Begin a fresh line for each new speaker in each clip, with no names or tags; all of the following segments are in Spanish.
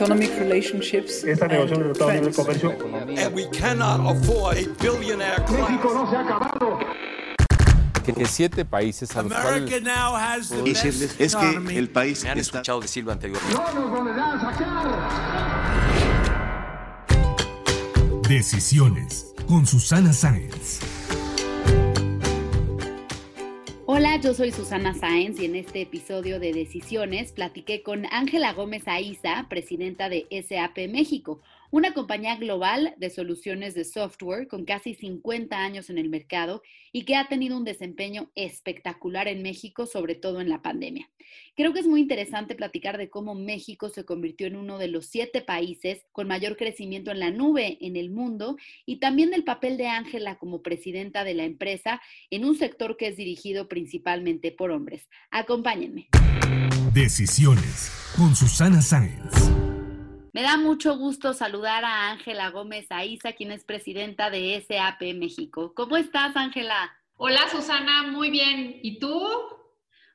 Economic relationships
Esta negociación de Libre Comercio
And we cannot afford a billionaire class.
no se ha acabado.
que, siete países a los cuales
decirles es que el país
Me han
está
escuchado decirlo anteriormente.
No nos volverán a sacar.
Decisiones con Susana Sáenz.
Hola, yo soy Susana Sáenz y en este episodio de Decisiones platiqué con Ángela Gómez Aiza, presidenta de SAP México, una compañía global de soluciones de software con casi 50 años en el mercado y que ha tenido un desempeño espectacular en México, sobre todo en la pandemia. Creo que es muy interesante platicar de cómo México se convirtió en uno de los siete países con mayor crecimiento en la nube en el mundo y también del papel de Ángela como presidenta de la empresa en un sector que es dirigido principalmente por hombres. Acompáñenme.
Decisiones con Susana Sáenz.
Me da mucho gusto saludar a Ángela Gómez Aiza, quien es presidenta de SAP México. ¿Cómo estás, Ángela?
Hola Susana, muy bien. ¿Y tú?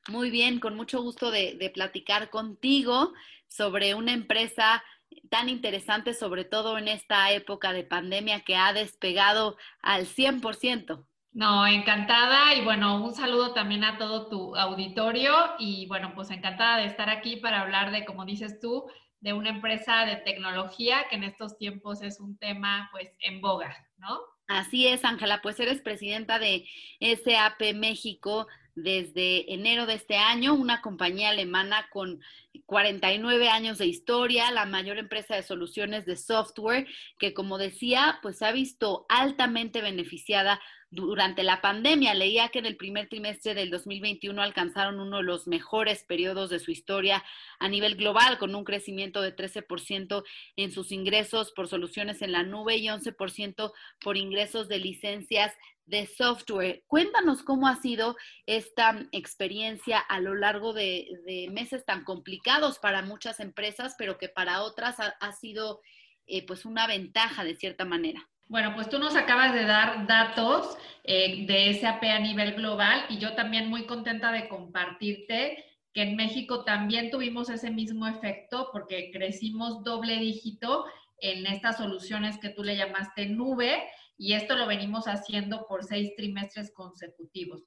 Muy bien, con mucho gusto de, de platicar contigo sobre una empresa tan interesante, sobre todo en esta época de pandemia que ha despegado al 100%.
No, encantada y bueno, un saludo también a todo tu auditorio y bueno, pues encantada de estar aquí para hablar de, como dices tú, de una empresa de tecnología que en estos tiempos es un tema pues en boga, ¿no?
Así es, Ángela, pues eres presidenta de SAP México desde enero de este año, una compañía alemana con 49 años de historia, la mayor empresa de soluciones de software que, como decía, pues ha visto altamente beneficiada durante la pandemia. Leía que en el primer trimestre del 2021 alcanzaron uno de los mejores periodos de su historia a nivel global, con un crecimiento de 13% en sus ingresos por soluciones en la nube y 11% por ingresos de licencias de software. Cuéntanos cómo ha sido esta experiencia a lo largo de, meses tan complicados para muchas empresas, pero que para otras ha, ha sido eh, pues una ventaja de cierta manera.
Bueno, pues tú nos acabas de dar datos eh, de SAP a nivel global y yo también muy contenta de compartirte que en México también tuvimos ese mismo efecto porque crecimos doble dígito en estas soluciones que tú le llamaste nube y esto lo venimos haciendo por seis trimestres consecutivos.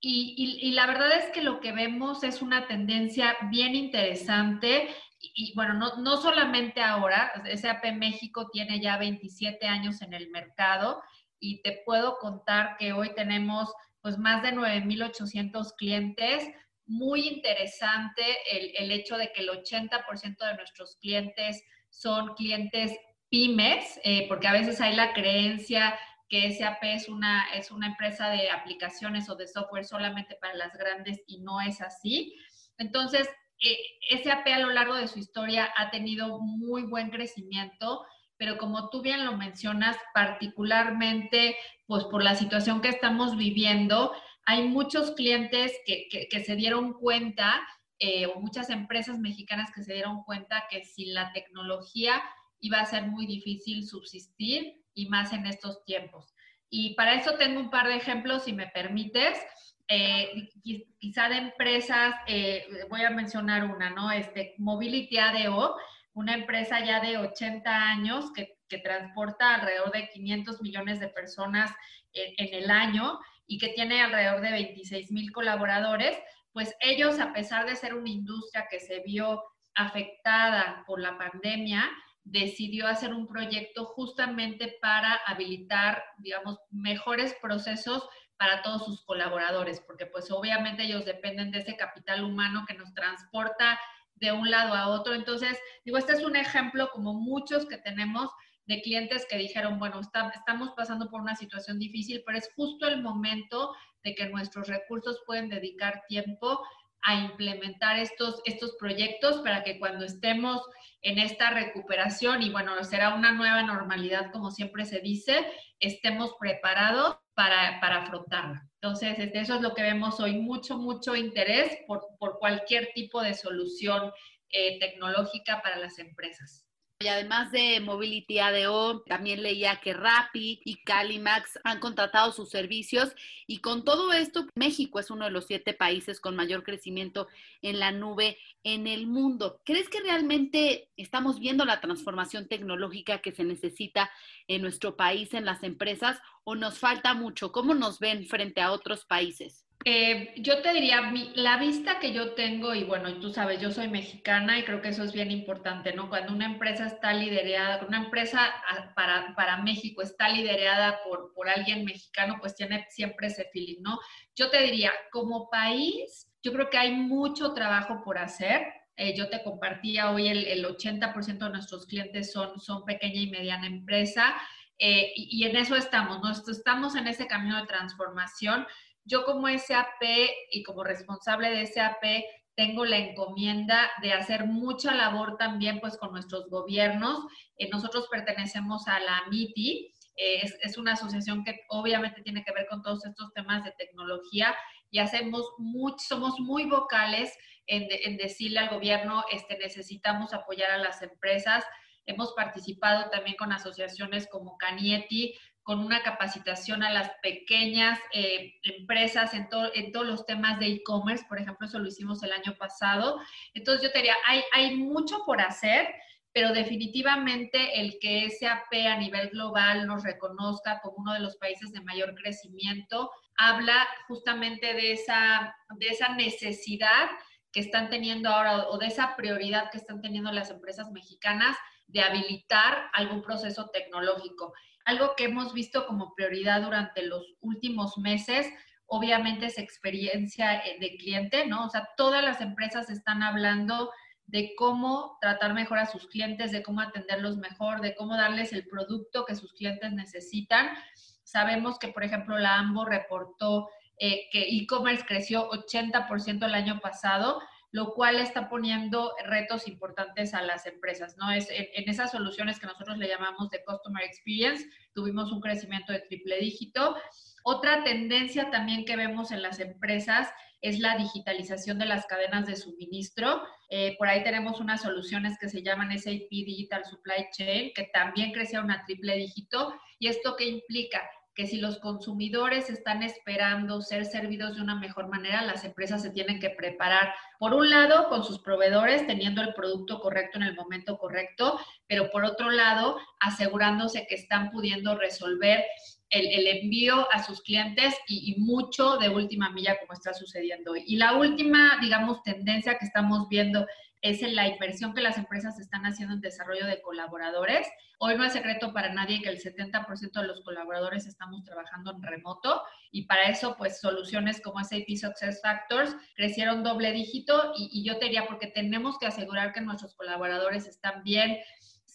Y, y, y, la verdad es que lo que vemos es una tendencia bien interesante y, bueno, no, no, solamente ahora, SAP México tiene ya 27 años en el mercado y te puedo contar que hoy tenemos pues más de 9.800 clientes. Muy interesante el, el hecho de que el 80% de nuestros clientes son clientes pymes, eh, porque a veces hay la creencia que SAP es una, es una empresa de aplicaciones o de software solamente para las grandes y no es así. Entonces, SAP a lo largo de su historia ha tenido muy buen crecimiento, pero como tú bien lo mencionas, particularmente pues por la situación que estamos viviendo, hay muchos clientes que se dieron cuenta, eh, o muchas empresas mexicanas que se dieron cuenta que sin la tecnología iba a ser muy difícil subsistir y más en estos tiempos. Y para eso tengo un par de ejemplos, si me permites. Eh, quizá de empresas, eh, voy a mencionar una, ¿no? Este, Mobility ADO, una empresa ya de 80 años que, que transporta alrededor de 500 millones de personas en, en, el año y que tiene alrededor de 26 mil colaboradores, pues ellos, a pesar de ser una industria que se vio afectada por la pandemia, decidió hacer un proyecto justamente para habilitar, digamos, mejores procesos para todos sus colaboradores, porque pues obviamente ellos dependen de ese capital humano que nos transporta de un lado a otro. Entonces, digo, este es un ejemplo como muchos que tenemos de clientes que dijeron, bueno, estamos pasando por una situación difícil, pero es justo el momento de que nuestros recursos pueden dedicar tiempo a implementar estos, estos proyectos para que cuando estemos en esta recuperación y bueno, será una nueva normalidad, como siempre se dice, estemos preparados para, para afrontarla. Entonces, eso es lo que vemos hoy, mucho, mucho interés por, por cualquier tipo de solución eh, tecnológica para las empresas.
Y además de Mobility ADO, también leía que Rappi y Calimax han contratado sus servicios y con todo esto, México es uno de los siete países con mayor crecimiento en la nube en el mundo. ¿Crees que realmente estamos viendo la transformación tecnológica que se necesita en nuestro país, en las empresas, o nos falta mucho? ¿Cómo nos ven frente a otros países?
Eh, yo te diría, la vista que yo tengo, y bueno, tú sabes, yo soy mexicana y creo que eso es bien importante, ¿no? Cuando una empresa está liderada, una empresa ah, para, para México está liderada por, por alguien mexicano, pues tiene siempre ese feeling, ¿no? Yo te diría, como país, yo creo que hay mucho trabajo por hacer. Eh, yo te compartía hoy el, el 80% de nuestros clientes son, son pequeña y mediana empresa. Eh, y, y, en eso estamos, ¿no? Estamos en ese camino de transformación yo como SAP y como responsable de SAP tengo la encomienda de hacer mucha labor también pues con nuestros gobiernos. Eh, nosotros pertenecemos a la MITI, eh, es, una asociación que obviamente tiene que ver con todos estos temas de tecnología y hacemos mucho, somos muy vocales en, en decirle al gobierno, este, necesitamos apoyar a las empresas. Hemos participado también con asociaciones como Canieti con una capacitación a las pequeñas eh, empresas en, en, todos los temas de e-commerce, por ejemplo, eso lo hicimos el año pasado. Entonces yo te diría, hay, hay mucho por hacer, pero definitivamente el que SAP a nivel global nos reconozca como uno de los países de mayor crecimiento, habla justamente de esa, de esa necesidad que están teniendo ahora o de esa prioridad que están teniendo las empresas mexicanas de habilitar algún proceso tecnológico. Algo que hemos visto como prioridad durante los últimos meses, obviamente es experiencia eh, de cliente, ¿no? O sea, todas las empresas están hablando de cómo tratar mejor a sus clientes, de cómo atenderlos mejor, de cómo darles el producto que sus clientes necesitan. Sabemos que, por ejemplo, la AMBO reportó eh, que e-commerce creció 80% el año pasado lo cual está poniendo retos importantes a las empresas, ¿no? Es en, esas soluciones que nosotros le llamamos de Customer Experience, tuvimos un crecimiento de triple dígito. Otra tendencia también que vemos en las empresas es la digitalización de las cadenas de suministro. Eh, por ahí tenemos unas soluciones que se llaman SAP Digital Supply Chain, que también crecieron a triple dígito. ¿Y esto qué implica? Que si los consumidores están esperando ser servidos de una mejor manera, las empresas se tienen que preparar, por un lado, con sus proveedores, teniendo el producto correcto en el momento correcto, pero por otro lado, asegurándose que están pudiendo resolver el, envío a sus clientes y, y, mucho de última milla como está sucediendo hoy. Y la última, digamos, tendencia que estamos viendo es la inversión que las empresas están haciendo en desarrollo de colaboradores. Hoy no es secreto para nadie que el 70% de los colaboradores estamos trabajando en remoto y para eso pues soluciones como SAP Success Factors crecieron doble dígito y, y yo te diría porque tenemos que asegurar que nuestros colaboradores están bien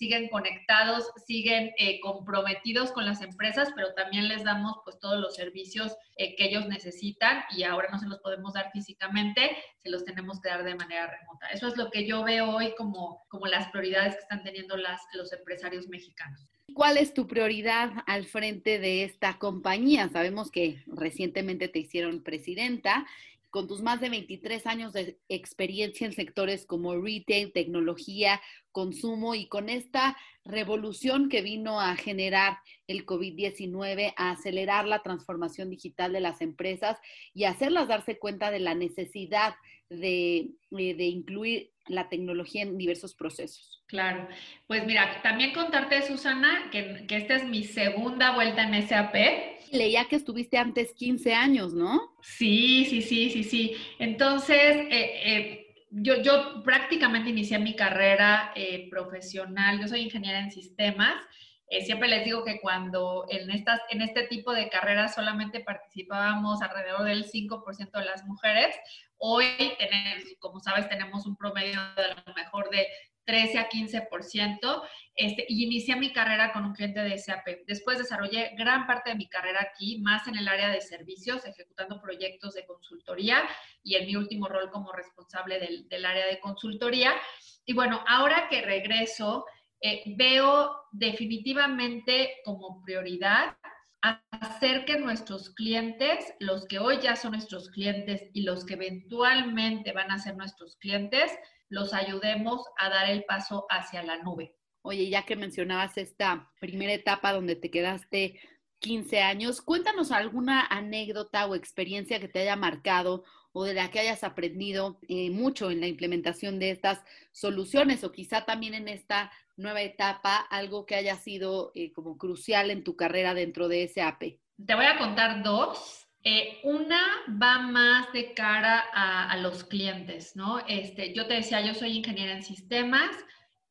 siguen conectados, siguen eh, comprometidos con las empresas, pero también les damos pues todos los servicios eh, que ellos necesitan y ahora no se los podemos dar físicamente, se los tenemos que dar de manera remota. Eso es lo que yo veo hoy como, como las prioridades que están teniendo las, los empresarios mexicanos.
¿Cuál es tu prioridad al frente de esta compañía? Sabemos que recientemente te hicieron presidenta con tus más de 23 años de experiencia en sectores como retail, tecnología, consumo y con esta revolución que vino a generar el COVID-19, a acelerar la transformación digital de las empresas y hacerlas darse cuenta de la necesidad de, eh, de incluir la tecnología en diversos procesos.
Claro, pues mira, también contarte, Susana, que, que esta es mi segunda vuelta en SAP
leía que estuviste antes 15 años, ¿no?
Sí, sí, sí, sí, sí. Entonces, eh, eh, yo, yo prácticamente inicié mi carrera eh, profesional, yo soy ingeniera en sistemas. Siempre les digo que cuando en, estas, en este tipo de carreras solamente participábamos alrededor del 5% de las mujeres, hoy tenemos, como sabes, tenemos un promedio de lo mejor de 13 a 15%, este, y inicié mi carrera con un cliente de SAP. Después desarrollé gran parte de mi carrera aquí, más en el área de servicios, ejecutando proyectos de consultoría y en mi último rol como responsable del, del área de consultoría. Y bueno, ahora que regreso, eh, veo definitivamente como prioridad hacer que nuestros clientes, los que hoy ya son nuestros clientes y los que eventualmente van a ser nuestros clientes, los ayudemos a dar el paso hacia la nube.
Oye, ya que mencionabas esta primera etapa donde te quedaste 15 años, cuéntanos alguna anécdota o experiencia que te haya marcado o de la que hayas aprendido eh, mucho en la implementación de estas soluciones o quizá también en esta nueva etapa, algo que haya sido eh, como crucial en tu carrera dentro de SAP.
Te voy a contar dos. Eh, una va más de cara a, a, los clientes, ¿no? Este, yo te decía, yo soy ingeniera en sistemas,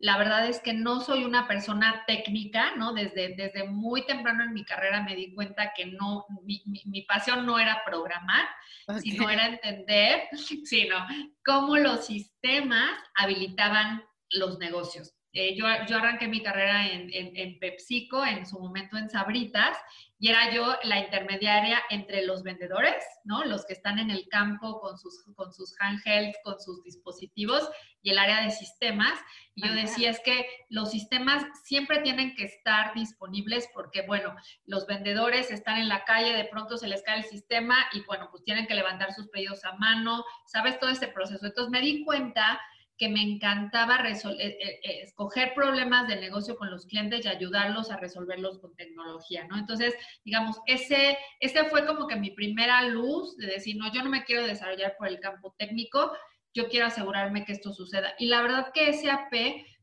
la verdad es que no soy una persona técnica, ¿no? Desde, desde muy temprano en mi carrera me di cuenta que no, mi, mi, pasión no era programar, okay. sino era entender, sino cómo los sistemas habilitaban los negocios. Eh, yo, yo, arranqué mi carrera en, en, en, PepsiCo, en su momento en Sabritas, y era yo la intermediaria entre los vendedores, ¿no? Los que están en el campo con sus, con sus handhelds, con sus dispositivos, y el área de sistemas. Y yo decía, es que los sistemas siempre tienen que estar disponibles porque, bueno, los vendedores están en la calle, de pronto se les cae el sistema y, bueno, pues tienen que levantar sus pedidos a mano, ¿sabes? Todo este proceso. Entonces me di cuenta que me encantaba escoger problemas de negocio con los clientes y ayudarlos a resolverlos con tecnología, ¿no? Entonces, digamos, ese, ese fue como que mi primera luz de decir, no, yo no me quiero desarrollar por el campo técnico, yo quiero asegurarme que esto suceda. Y la verdad que SAP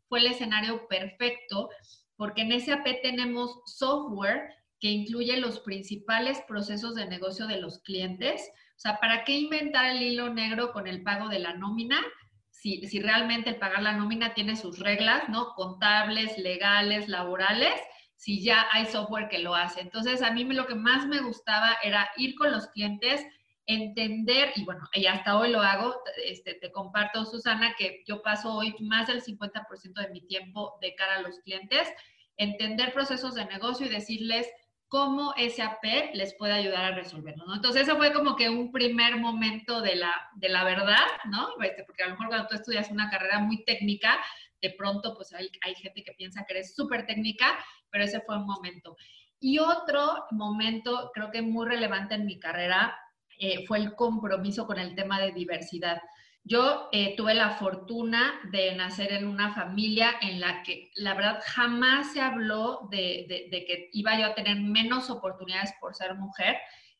fue el escenario perfecto porque en SAP tenemos software que incluye los principales procesos de negocio de los clientes. O sea, ¿para qué inventar el hilo negro con el pago de la nómina? Si, si, realmente el pagar la nómina tiene sus reglas, ¿no? Contables, legales, laborales, si ya hay software que lo hace. Entonces, a mí lo que más me gustaba era ir con los clientes, entender, y bueno, y hasta hoy lo hago, este, te comparto, Susana, que yo paso hoy más del 50% de mi tiempo de cara a los clientes, entender procesos de negocio y decirles, cómo SAP les puede ayudar a resolverlo, ¿no? Entonces, eso fue como que un primer momento de la, de la verdad, ¿no? Este, porque a lo mejor cuando tú estudias una carrera muy técnica, de pronto, pues hay, hay gente que piensa que eres súper técnica, pero ese fue un momento. Y otro momento, creo que muy relevante en mi carrera, eh, fue el compromiso con el tema de diversidad. Yo eh, tuve la fortuna de nacer en una familia en la que la verdad jamás se habló de, que iba yo a tener menos oportunidades por ser mujer.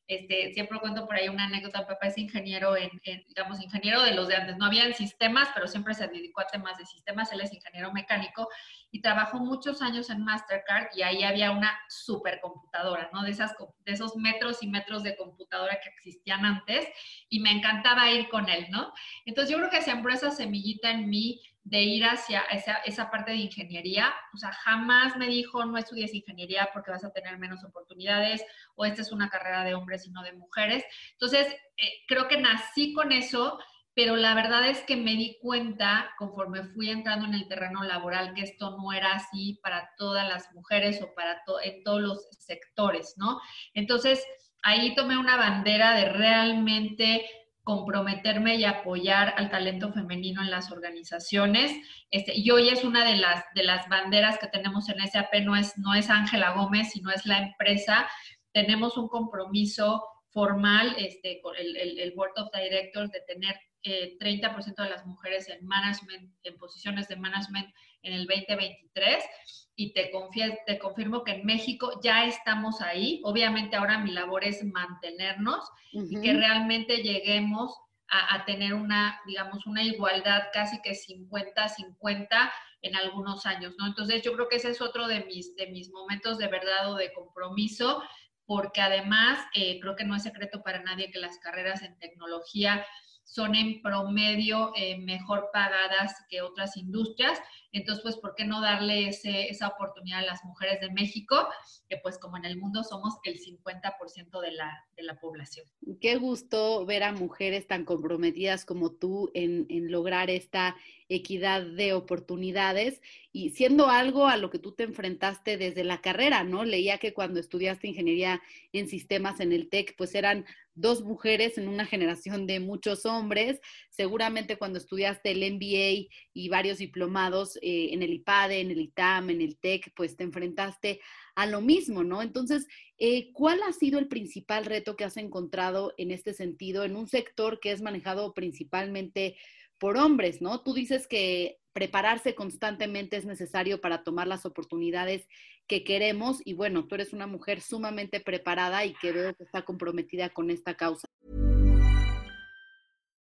Este, siempre cuento por ahí una anécdota, papá es ingeniero en, en, digamos, ingeniero de los de antes, no había en sistemas, pero siempre se dedicó a temas de sistemas, él es ingeniero mecánico y trabajó muchos años en Mastercard y ahí había una supercomputadora, ¿no? De, esas, de esos metros y metros de computadora que existían antes y me encantaba ir con él, ¿no? Entonces yo creo que sembró esa semillita en mí de ir hacia esa, esa, parte de ingeniería. O sea, jamás me dijo, no estudies ingeniería porque vas a tener menos oportunidades o esta es una carrera de hombres y no de mujeres. Entonces, eh, creo que nací con eso, pero la verdad es que me di cuenta conforme fui entrando en el terreno laboral que esto no era así para todas las mujeres o para en todos los sectores, ¿no? Entonces, ahí tomé una bandera de realmente comprometerme y apoyar al talento femenino en las organizaciones. Este, y hoy es una de las, de las banderas que tenemos en SAP, no es, no es Ángela Gómez, sino es la empresa. Tenemos un compromiso formal este, con el, el, el Board of Directors de tener eh, 30% de las mujeres en management, en posiciones de management en el 2023 y te, te confirmo que en México ya estamos ahí. Obviamente ahora mi labor es mantenernos uh -huh. y que realmente lleguemos a, a, tener una, digamos, una igualdad casi que 50-50 en algunos años, ¿no? Entonces yo creo que ese es otro de mis, de mis momentos de verdad o de compromiso, porque además eh, creo que no es secreto para nadie que las carreras en tecnología son en promedio eh, mejor pagadas que otras industrias. Entonces, pues, ¿por qué no darle esa oportunidad a las mujeres de México? Que pues como en el mundo somos el 50% de la, de la población.
Qué gusto ver a mujeres tan comprometidas como tú en, en lograr esta equidad de oportunidades y siendo algo a lo que tú te enfrentaste desde la carrera, ¿no? Leía que cuando estudiaste ingeniería en sistemas en el TEC, pues eran dos mujeres en una generación de muchos hombres. Seguramente cuando estudiaste el MBA y varios diplomados eh, en el IPADE, en el ITAM, en el TEC, pues te enfrentaste a lo mismo, ¿no? Entonces, eh, ¿cuál ha sido el principal reto que has encontrado en este sentido en un sector que es manejado principalmente por hombres, ¿no? Tú dices que prepararse constantemente es necesario para tomar las oportunidades que queremos y bueno, tú eres una mujer sumamente preparada y que veo que está comprometida con esta causa.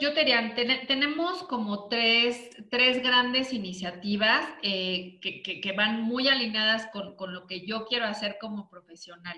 Yo te diría, ten, tenemos como tres, tres grandes iniciativas eh, que, que, van muy alineadas con, con lo que yo quiero hacer como profesional.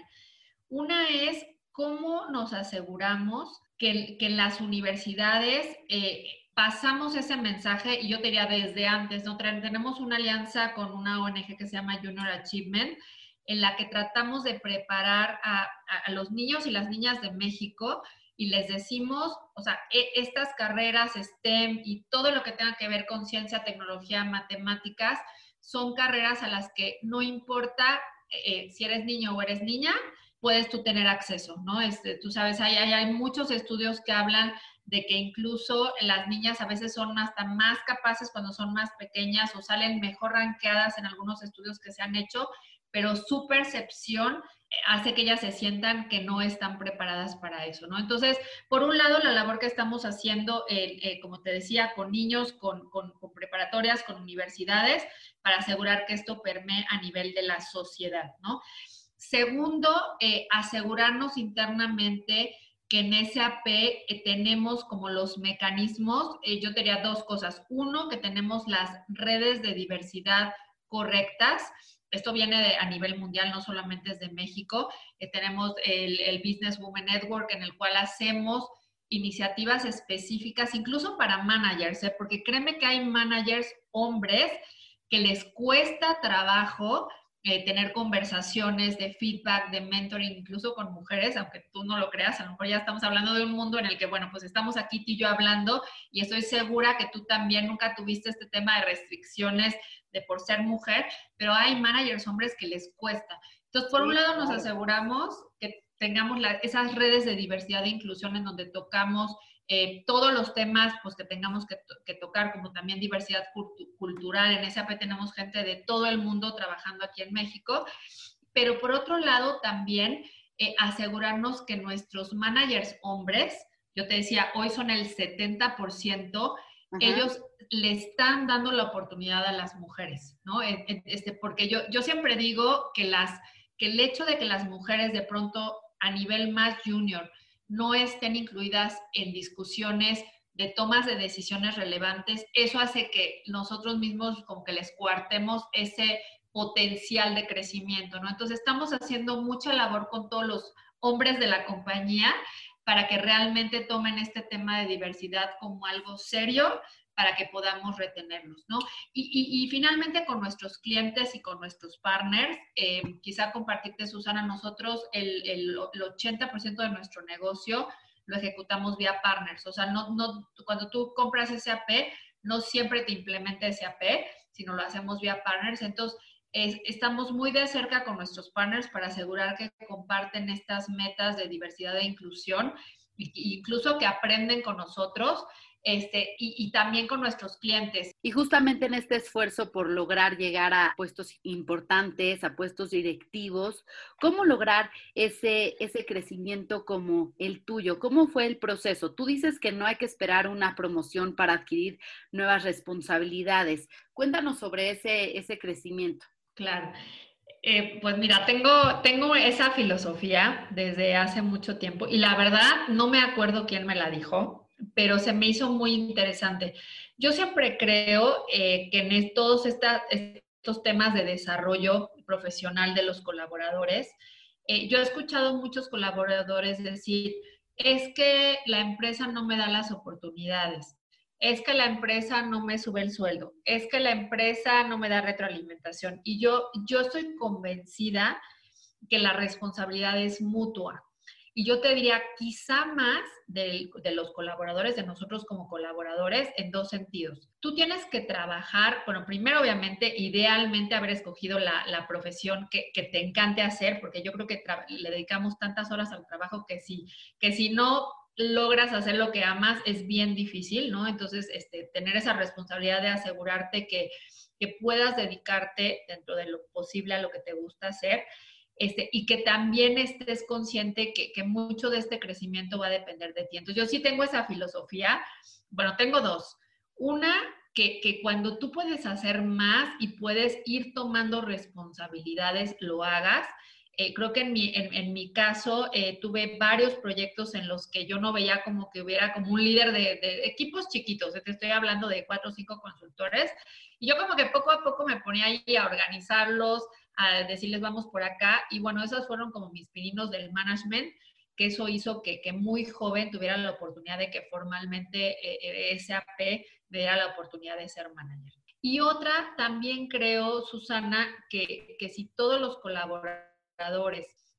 Una es cómo nos aseguramos que, que en las universidades eh, pasamos ese mensaje, y yo te diría desde antes, ¿no? tenemos una alianza con una ONG que se llama Junior Achievement, en la que tratamos de preparar a, los niños y las niñas de México y les decimos, o sea, e, estas carreras STEM y todo lo que tenga que ver con ciencia, tecnología, matemáticas, son carreras a las que no importa eh, si eres niño o eres niña, puedes tú tener acceso, ¿no? Este, tú sabes, hay, hay, hay muchos estudios que hablan de que incluso las niñas a veces son hasta más capaces cuando son más pequeñas o salen mejor ranqueadas en algunos estudios que se han hecho, pero su percepción hace que ellas se sientan que no están preparadas para eso, ¿no? Entonces, por un lado, la labor que estamos haciendo, eh, eh, como te decía, con niños, con, con, preparatorias, con universidades, para asegurar que esto permee a nivel de la sociedad, ¿no? Segundo, eh, asegurarnos internamente que en SAP tenemos como los mecanismos, yo diría dos cosas. Uno, que tenemos las redes de diversidad correctas. Esto viene de, a nivel mundial, no solamente es de México. tenemos el, Business Women Network en el cual hacemos iniciativas específicas, incluso para managers, porque créeme que hay managers hombres que les cuesta trabajo eh, tener conversaciones de feedback, de mentoring, incluso con mujeres, aunque tú no lo creas, a lo mejor ya estamos hablando de un mundo en el que, bueno, pues estamos aquí tú y yo hablando y estoy segura que tú también nunca tuviste este tema de restricciones de por ser mujer, pero hay managers hombres que les cuesta. Entonces, por un lado nos aseguramos que tengamos esas redes de diversidad e inclusión en donde tocamos eh, todos los temas pues, que tengamos que, que, tocar, como también diversidad cultural. En SAP tenemos gente de todo el mundo trabajando aquí en México, pero por otro lado también eh, asegurarnos que nuestros managers hombres, yo te decía, hoy son el 70%, Ellos le están dando la oportunidad a las mujeres, ¿no? Este, porque yo, yo siempre digo que, las, que el hecho de que las mujeres de pronto a nivel más junior, no estén incluidas en discusiones de tomas de decisiones relevantes, eso hace que nosotros mismos como que les cuartemos ese potencial de crecimiento, ¿no? Entonces estamos haciendo mucha labor con todos los hombres de la compañía para que realmente tomen este tema de diversidad como algo serio, para que podamos retenerlos, ¿no? Y, finalmente con nuestros clientes y con nuestros partners, eh, quizá compartirte, Susana, nosotros el, el, el 80% de nuestro negocio lo ejecutamos vía partners, o sea, no, no, cuando tú compras SAP, no siempre te implementa SAP, sino lo hacemos vía partners, entonces es, estamos muy de cerca con nuestros partners para asegurar que comparten estas metas de diversidad e inclusión, incluso que aprenden con nosotros este, y, y, también con nuestros clientes.
Y justamente en este esfuerzo por lograr llegar a puestos importantes, a puestos directivos, ¿cómo lograr ese, ese crecimiento como el tuyo? ¿Cómo fue el proceso? Tú dices que no hay que esperar una promoción para adquirir nuevas responsabilidades. Cuéntanos sobre ese, ese crecimiento.
Claro. Eh, pues mira, tengo, tengo esa filosofía desde hace mucho tiempo y la verdad no me acuerdo quién me la dijo, pero se me hizo muy interesante. Yo siempre creo eh, que en todos estos temas de desarrollo profesional de los colaboradores, eh, yo he escuchado muchos colaboradores decir, es que la empresa no me da las oportunidades, es que la empresa no me sube el sueldo, es que la empresa no me da retroalimentación. Y yo, yo estoy convencida que la responsabilidad es mutua. Y yo te diría quizá más de, los colaboradores, de nosotros como colaboradores, en dos sentidos. Tú tienes que trabajar, bueno, primero obviamente, idealmente haber escogido la, profesión que, te encante hacer, porque yo creo que le dedicamos tantas horas al trabajo que si, que si no logras hacer lo que amas es bien difícil, ¿no? Entonces, este, tener esa responsabilidad de asegurarte que, que puedas dedicarte dentro de lo posible a lo que te gusta hacer este, y que también estés consciente que, que, mucho de este crecimiento va a depender de ti. Entonces, yo sí tengo esa filosofía, bueno, tengo dos. Una, que, que, cuando tú puedes hacer más y puedes ir tomando responsabilidades, lo hagas. Eh, creo que en mi, en, mi caso eh, tuve varios proyectos en los que yo no veía como que hubiera como un líder de, de equipos chiquitos, te estoy hablando de cuatro o cinco consultores, y yo como que poco a poco me ponía ahí a organizarlos, a decirles vamos por acá. Y bueno, esos fueron como mis pininos del management, que eso hizo que, que muy joven tuviera la oportunidad de que formalmente eh, eh SAP me diera la oportunidad de ser manager. Y otra, también creo, Susana, que, que si todos los colaboradores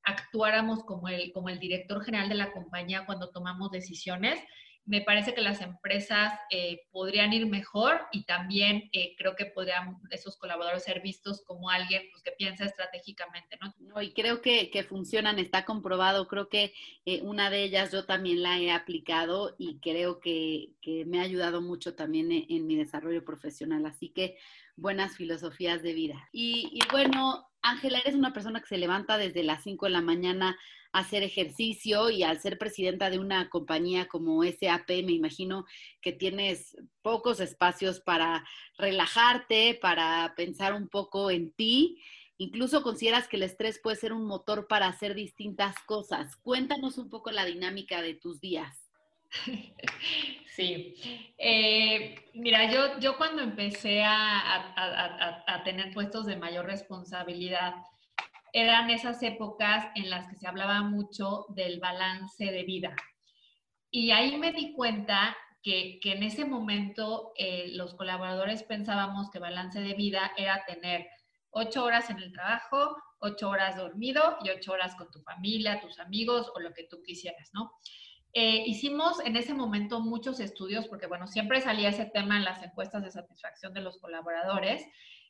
actuáramos como el, como el director general de la compañía cuando tomamos decisiones, me parece que las empresas eh, podrían ir mejor y también eh, creo que podrían esos colaboradores ser vistos como alguien pues, que piensa estratégicamente, ¿no?
no y creo que, que, funcionan, está comprobado. Creo que eh, una de ellas yo también la he aplicado y creo que, que me ha ayudado mucho también en, en, mi desarrollo profesional. Así que buenas filosofías de vida. Y, y bueno, Ángela, eres una persona que se levanta desde las 5 de la mañana hacer ejercicio y al ser presidenta de una compañía como SAP, me imagino que tienes pocos espacios para relajarte, para pensar un poco en ti. Incluso consideras que el estrés puede ser un motor para hacer distintas cosas. Cuéntanos un poco la dinámica de tus días.
Sí, eh, mira, yo, yo cuando empecé a, a tener puestos de mayor responsabilidad, eran esas épocas en las que se hablaba mucho del balance de vida. Y ahí me di cuenta que, en ese momento eh, los colaboradores pensábamos que balance de vida era tener ocho horas en el trabajo, ocho horas dormido y ocho horas con tu familia, tus amigos o lo que tú quisieras, ¿no? Eh, hicimos en ese momento muchos estudios, porque bueno, siempre salía ese tema en las encuestas de satisfacción de los colaboradores,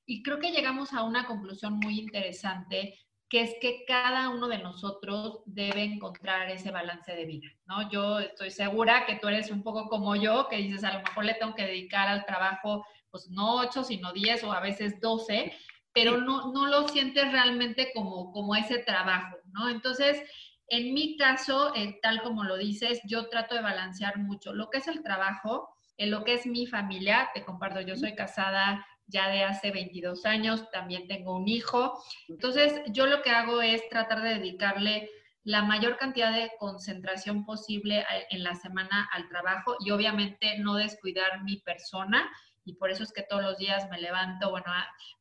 y creo que llegamos a una conclusión muy interesante que es que cada uno de nosotros debe encontrar ese balance de vida, ¿no? Yo estoy segura que tú eres un poco como yo, que dices, a lo mejor le tengo que dedicar al trabajo, pues no ocho, sino diez o a veces doce, pero no, no lo sientes realmente como, como ese trabajo, ¿no? Entonces, en mi caso, eh, tal como lo dices, yo trato de balancear mucho lo que es el trabajo, en lo que es mi familia, te comparto, yo soy casada ya de hace 22 años, también tengo un hijo. Entonces, yo lo que hago es tratar de dedicarle la mayor cantidad de concentración posible en la semana al trabajo y obviamente no descuidar mi persona y por eso es que todos los días me levanto, bueno,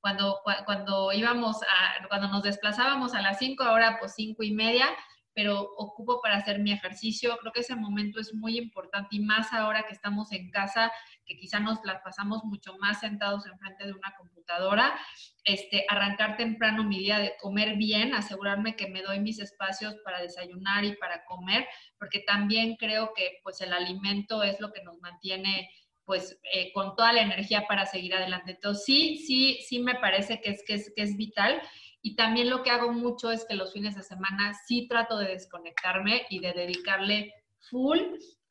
cuando, cuando íbamos a, cuando nos desplazábamos a las 5, ahora pues 5 y media, pero ocupo para hacer mi ejercicio. Creo que ese momento es muy importante y más ahora que estamos en casa, que quizá nos las pasamos mucho más sentados enfrente de una computadora. Este, arrancar temprano mi día de comer bien, asegurarme que me doy mis espacios para desayunar y para comer, porque también creo que pues el alimento es lo que nos mantiene pues eh, con toda la energía para seguir adelante. Entonces sí, sí, sí me parece que es, que es, que es vital y también lo que hago mucho es que los fines de semana sí trato de desconectarme y de dedicarle full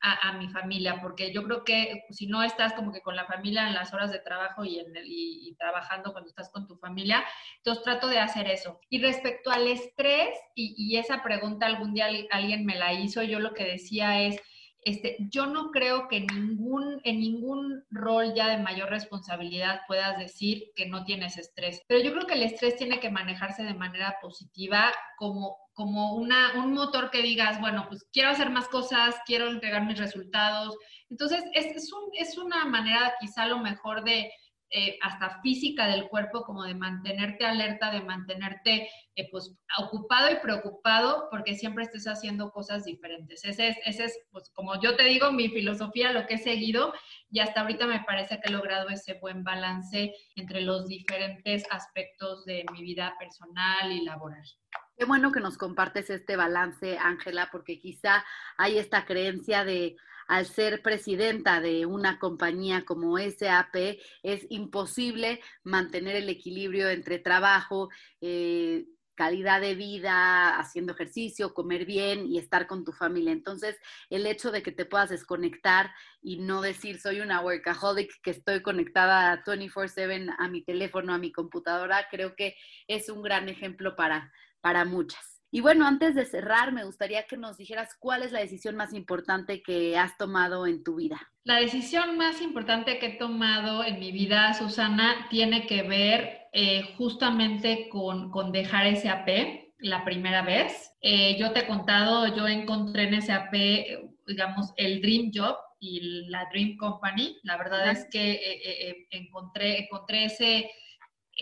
a, mi familia, porque yo creo que si no estás como que con la familia en las horas de trabajo y, en y, trabajando cuando estás con tu familia, entonces trato de hacer eso. Y respecto al estrés, y esa pregunta algún día alguien me la hizo, yo lo que decía es, este, yo no creo que en ningún rol ya de mayor responsabilidad puedas decir que no tienes estrés, pero yo creo que el estrés tiene que manejarse de manera positiva como como una, un motor que digas, bueno, pues quiero hacer más cosas, quiero entregar mis resultados. Entonces, es, es, un, es una manera quizá lo mejor de, eh, hasta física del cuerpo, como de mantenerte alerta, de mantenerte eh, pues, ocupado y preocupado porque siempre estés haciendo cosas diferentes. Ese es, ese es, pues como yo te digo, mi filosofía, lo que he seguido y hasta ahorita me parece que he logrado ese buen balance entre los diferentes aspectos de mi vida personal y laboral.
Qué bueno que nos compartes este balance, Ángela, porque quizá hay esta creencia de al ser presidenta de una compañía como SAP, es imposible mantener el equilibrio entre trabajo, eh, calidad de vida, haciendo ejercicio, comer bien y estar con tu familia. Entonces, el hecho de que te puedas desconectar y no decir soy una workaholic que estoy conectada 24/7 a mi teléfono, a mi computadora, creo que es un gran ejemplo para, para muchas. Y bueno, antes de cerrar, me gustaría que nos dijeras cuál es la decisión más importante que has tomado en tu vida.
La decisión más importante que he tomado en mi vida, Susana, tiene que ver eh, justamente con, con, dejar ese AP la primera vez. Eh, yo te he contado, yo encontré en ese AP, digamos, el Dream Job y la Dream Company. La verdad es que eh, encontré, encontré ese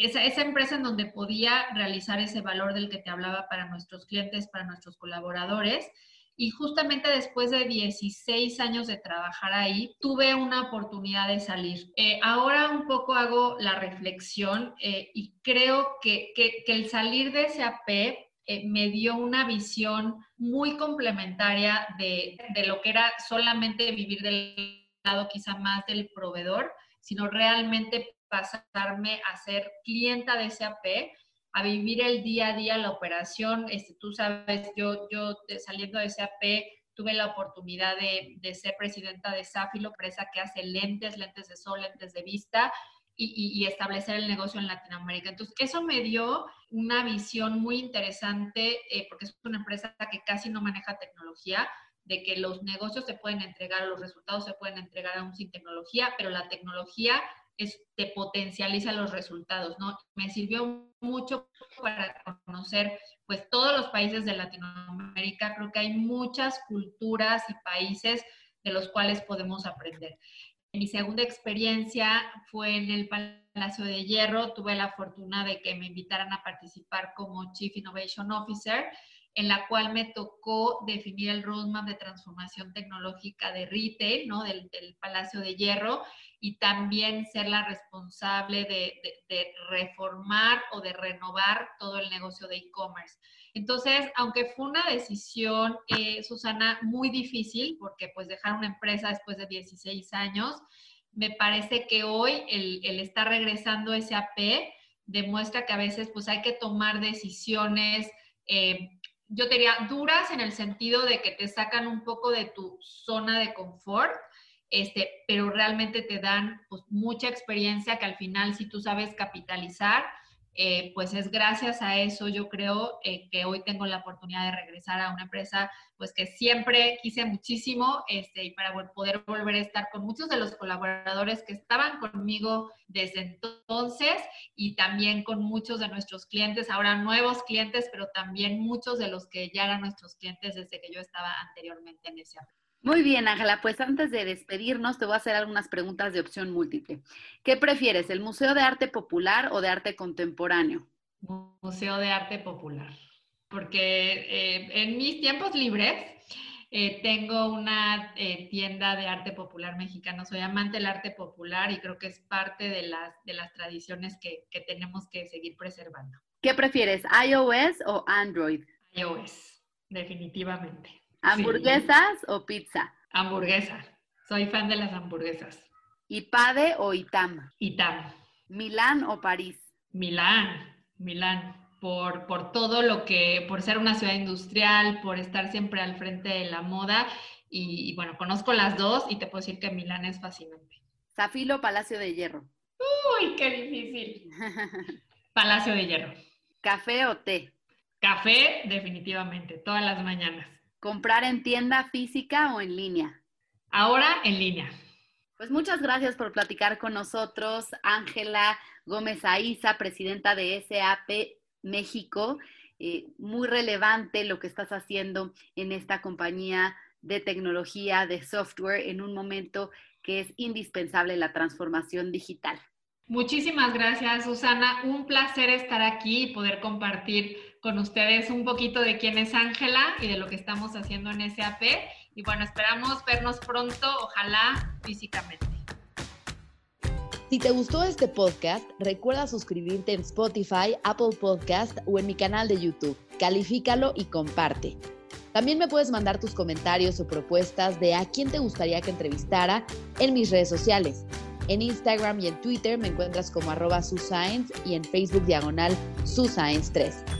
esa, esa, empresa en donde podía realizar ese valor del que te hablaba para nuestros clientes, para nuestros colaboradores. Y justamente después de 16 años de trabajar ahí, tuve una oportunidad de salir. Eh, ahora un poco hago la reflexión eh, y creo que, que, que, el salir de ese AP eh, me dio una visión muy complementaria de, de lo que era solamente vivir del lado quizá más del proveedor, sino realmente pasarme a ser clienta de SAP, a vivir el día a día la operación. Este, tú sabes, yo, yo saliendo de SAP tuve la oportunidad de, de ser presidenta de Safilo, empresa que hace lentes, lentes de sol, lentes de vista, y, y, establecer el negocio en Latinoamérica. Entonces, eso me dio una visión muy interesante, eh, porque es una empresa que casi no maneja tecnología, de que los negocios se pueden entregar, los resultados se pueden entregar aún sin tecnología, pero la tecnología te potencializa los resultados, ¿no? Me sirvió mucho para conocer, pues, todos los países de Latinoamérica. Creo que hay muchas culturas y países de los cuales podemos aprender. Mi segunda experiencia fue en el Palacio de Hierro. Tuve la fortuna de que me invitaran a participar como Chief Innovation Officer en la cual me tocó definir el roadmap de transformación tecnológica de retail, ¿no? Del, Palacio de Hierro, y también ser la responsable de, de, reformar o de renovar todo el negocio de e-commerce. Entonces, aunque fue una decisión, eh, Susana, muy difícil, porque pues dejar una empresa después de 16 años, me parece que hoy el, el estar regresando ese AP demuestra que a veces pues hay que tomar decisiones eh, yo te diría, duras en el sentido de que te sacan un poco de tu zona de confort, este, pero realmente te dan pues, mucha experiencia que al final si tú sabes capitalizar, eh, pues es gracias a eso yo creo eh, que hoy tengo la oportunidad de regresar a una empresa pues que siempre quise muchísimo este, y para poder volver a estar con muchos de los colaboradores que estaban conmigo desde entonces y también con muchos de nuestros clientes, ahora nuevos clientes, pero también muchos de los que ya eran nuestros clientes desde que yo estaba anteriormente en ese ámbito.
Muy bien, Ángela, pues antes de despedirnos te voy a hacer algunas preguntas de opción múltiple. ¿Qué prefieres, el Museo de Arte Popular o de Arte Contemporáneo?
Museo de Arte Popular, porque eh, en mis tiempos libres eh, tengo una eh, tienda de arte popular mexicano, soy amante del arte popular y creo que es parte de las, de las tradiciones que, que tenemos que seguir preservando.
¿Qué prefieres, iOS o Android?
iOS, definitivamente.
¿Hamburguesas o pizza?
Hamburguesa. Soy fan de las hamburguesas.
¿Ipade o Itam?
Itam.
¿Milán o París?
Milán, Milán. Por, por todo lo que, por ser una ciudad industrial, por estar siempre al frente de la moda. Y, bueno, conozco las dos y te puedo decir que Milán es fascinante.
¿Zafilo o Palacio de Hierro?
Uy, qué difícil. Palacio de Hierro.
¿Café o té?
Café, definitivamente, todas las mañanas.
¿Comprar en tienda física o en línea?
Ahora en línea.
Pues muchas gracias por platicar con nosotros, Ángela Gómez Aiza, presidenta de SAP México. eh, muy relevante lo que estás haciendo en esta compañía de tecnología, de software, en un momento que es indispensable la transformación digital.
Muchísimas gracias, Susana. Un placer estar aquí y poder compartir con ustedes un poquito de quién es Ángela y de lo que estamos haciendo en SAP. Y bueno, esperamos vernos pronto, ojalá físicamente.
Si te gustó este podcast, recuerda suscribirte en Spotify, Apple Podcast o en mi canal de YouTube. Califícalo y comparte. También me puedes mandar tus comentarios o propuestas de a quién te gustaría que entrevistara en mis redes sociales. En Instagram y en Twitter me encuentras como arroba suscience y en Facebook diagonal suscience3.